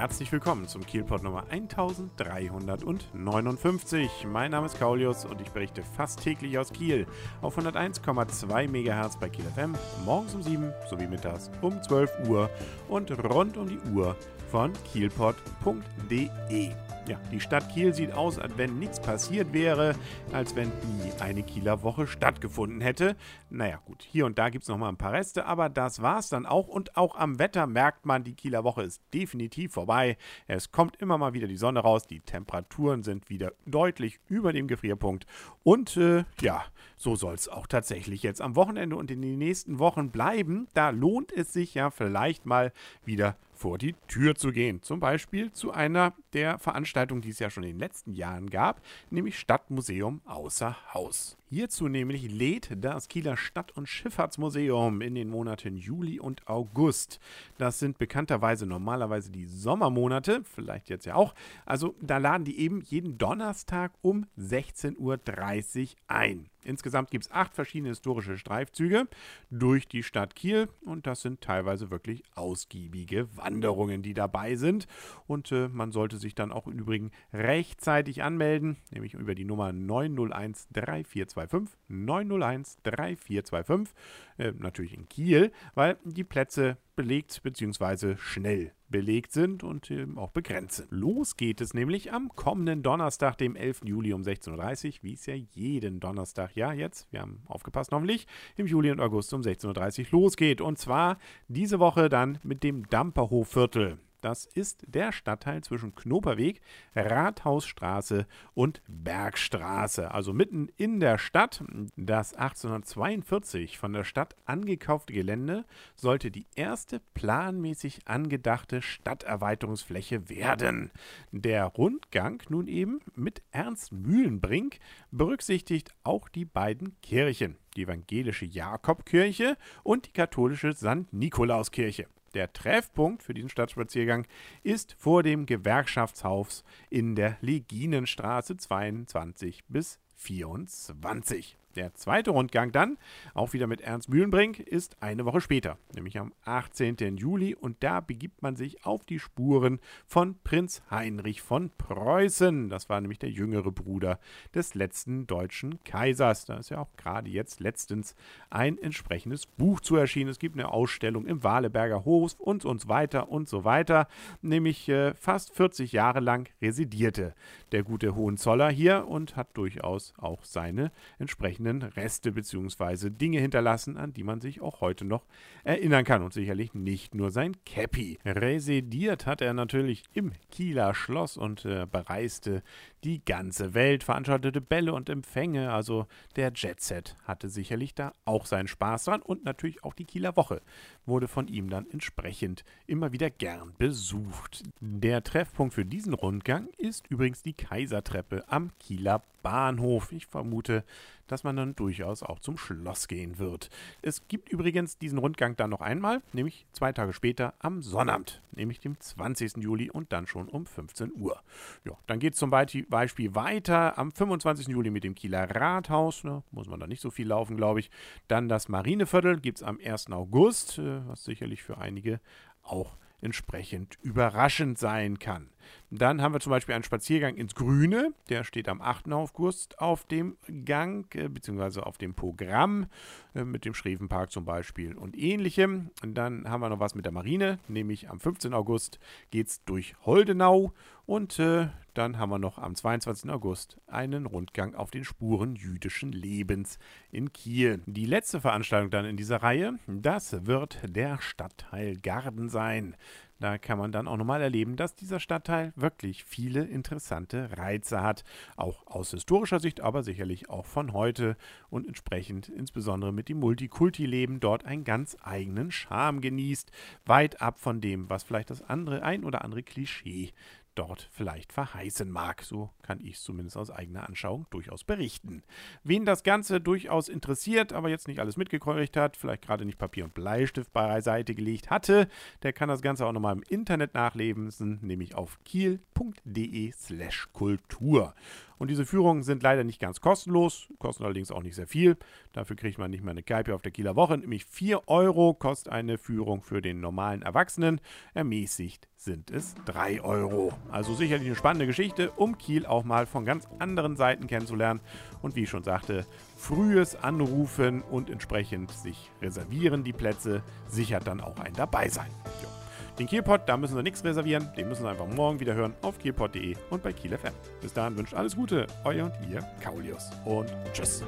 Herzlich willkommen zum Kielpot Nummer 1359. Mein Name ist Kaulius und ich berichte fast täglich aus Kiel auf 101,2 MHz bei Kiel FM, morgens um 7 sowie mittags um 12 Uhr und rund um die Uhr von kielpot.de. Ja, die Stadt Kiel sieht aus, als wenn nichts passiert wäre, als wenn nie eine Kieler Woche stattgefunden hätte. Naja, gut, hier und da gibt es nochmal ein paar Reste, aber das war's dann auch. Und auch am Wetter merkt man, die Kieler Woche ist definitiv vorbei. Es kommt immer mal wieder die Sonne raus, die Temperaturen sind wieder deutlich über dem Gefrierpunkt. Und äh, ja, so soll es auch tatsächlich jetzt am Wochenende und in den nächsten Wochen bleiben. Da lohnt es sich ja vielleicht mal wieder vor die Tür zu gehen. Zum Beispiel zu einer der Veranstaltungen, die es ja schon in den letzten Jahren gab, nämlich Stadtmuseum außer Haus. Hierzu nämlich lädt das Kieler Stadt- und Schifffahrtsmuseum in den Monaten Juli und August. Das sind bekannterweise normalerweise die Sommermonate, vielleicht jetzt ja auch. Also da laden die eben jeden Donnerstag um 16.30 Uhr ein. Insgesamt gibt es acht verschiedene historische Streifzüge durch die Stadt Kiel und das sind teilweise wirklich ausgiebige Wanderungen, die dabei sind. Und äh, man sollte sich dann auch im Übrigen rechtzeitig anmelden, nämlich über die Nummer 901 342 3425 901 3425, äh, natürlich in Kiel, weil die Plätze belegt bzw. schnell belegt sind und eben auch begrenzt sind. Los geht es nämlich am kommenden Donnerstag, dem 11. Juli um 16.30 Uhr, wie es ja jeden Donnerstag, ja jetzt, wir haben aufgepasst hoffentlich, im Juli und August um 16.30 Uhr losgeht. Und zwar diese Woche dann mit dem Damperhofviertel. Das ist der Stadtteil zwischen Knoperweg, Rathausstraße und Bergstraße, also mitten in der Stadt. Das 1842 von der Stadt angekaufte Gelände sollte die erste planmäßig angedachte Stadterweiterungsfläche werden. Der Rundgang nun eben mit Ernst Mühlenbrink berücksichtigt auch die beiden Kirchen, die evangelische Jakobkirche und die katholische St. Nikolauskirche. Der Treffpunkt für diesen Stadtspaziergang ist vor dem Gewerkschaftshaus in der Leginenstraße 22 bis 24. Der zweite Rundgang dann, auch wieder mit Ernst Mühlenbrink, ist eine Woche später, nämlich am 18. Juli. Und da begibt man sich auf die Spuren von Prinz Heinrich von Preußen. Das war nämlich der jüngere Bruder des letzten deutschen Kaisers. Da ist ja auch gerade jetzt letztens ein entsprechendes Buch zu erschienen. Es gibt eine Ausstellung im Waleberger Hof und so weiter und so weiter. Nämlich äh, fast 40 Jahre lang residierte der gute Hohenzoller hier und hat durchaus auch seine entsprechenden entsprechenden Reste bzw. Dinge hinterlassen, an die man sich auch heute noch erinnern kann. Und sicherlich nicht nur sein Cappy. Residiert hat er natürlich im Kieler Schloss und äh, bereiste die ganze Welt, veranstaltete Bälle und Empfänge. Also der Jet-Set hatte sicherlich da auch seinen Spaß dran. Und natürlich auch die Kieler Woche wurde von ihm dann entsprechend immer wieder gern besucht. Der Treffpunkt für diesen Rundgang ist übrigens die Kaisertreppe am Kieler Bahnhof. Ich vermute, dass man dann durchaus auch zum Schloss gehen wird. Es gibt übrigens diesen Rundgang dann noch einmal, nämlich zwei Tage später am Sonnabend, nämlich dem 20. Juli und dann schon um 15 Uhr. Ja, dann geht es zum Beispiel weiter am 25. Juli mit dem Kieler Rathaus, ne, muss man da nicht so viel laufen, glaube ich. Dann das Marineviertel gibt es am 1. August, äh, was sicherlich für einige auch entsprechend überraschend sein kann. Dann haben wir zum Beispiel einen Spaziergang ins Grüne, der steht am 8. August auf dem Gang äh, bzw. auf dem Programm äh, mit dem Schrevenpark zum Beispiel und ähnlichem. Und dann haben wir noch was mit der Marine, nämlich am 15. August geht es durch Holdenau und äh, dann haben wir noch am 22. August einen Rundgang auf den Spuren jüdischen Lebens in Kiel. Die letzte Veranstaltung dann in dieser Reihe, das wird der Stadtteil Garden sein. Da kann man dann auch nochmal erleben, dass dieser Stadtteil wirklich viele interessante Reize hat. Auch aus historischer Sicht, aber sicherlich auch von heute. Und entsprechend insbesondere mit dem Multikulti-Leben dort einen ganz eigenen Charme genießt. Weit ab von dem, was vielleicht das andere, ein oder andere Klischee dort vielleicht verheißen mag. So kann ich es zumindest aus eigener Anschauung durchaus berichten. Wen das Ganze durchaus interessiert, aber jetzt nicht alles mitgekriegt hat, vielleicht gerade nicht Papier und Bleistift beiseite gelegt hatte, der kann das Ganze auch nochmal im Internet nachlesen, nämlich auf kiel.de slash Kultur. Und diese Führungen sind leider nicht ganz kostenlos, kosten allerdings auch nicht sehr viel. Dafür kriegt man nicht mal eine Kneipe auf der Kieler Woche. Nämlich 4 Euro kostet eine Führung für den normalen Erwachsenen. Ermäßigt sind es 3 Euro. Also sicherlich eine spannende Geschichte, um Kiel auch mal von ganz anderen Seiten kennenzulernen. Und wie ich schon sagte, frühes Anrufen und entsprechend sich reservieren die Plätze sichert dann auch ein Dabeisein. Den Kielpot, da müssen Sie nichts reservieren. Den müssen Sie einfach morgen wieder hören auf kielpot.de und bei Kiel FM. Bis dahin wünscht alles Gute, euer und ihr, Kaulius. Und tschüss.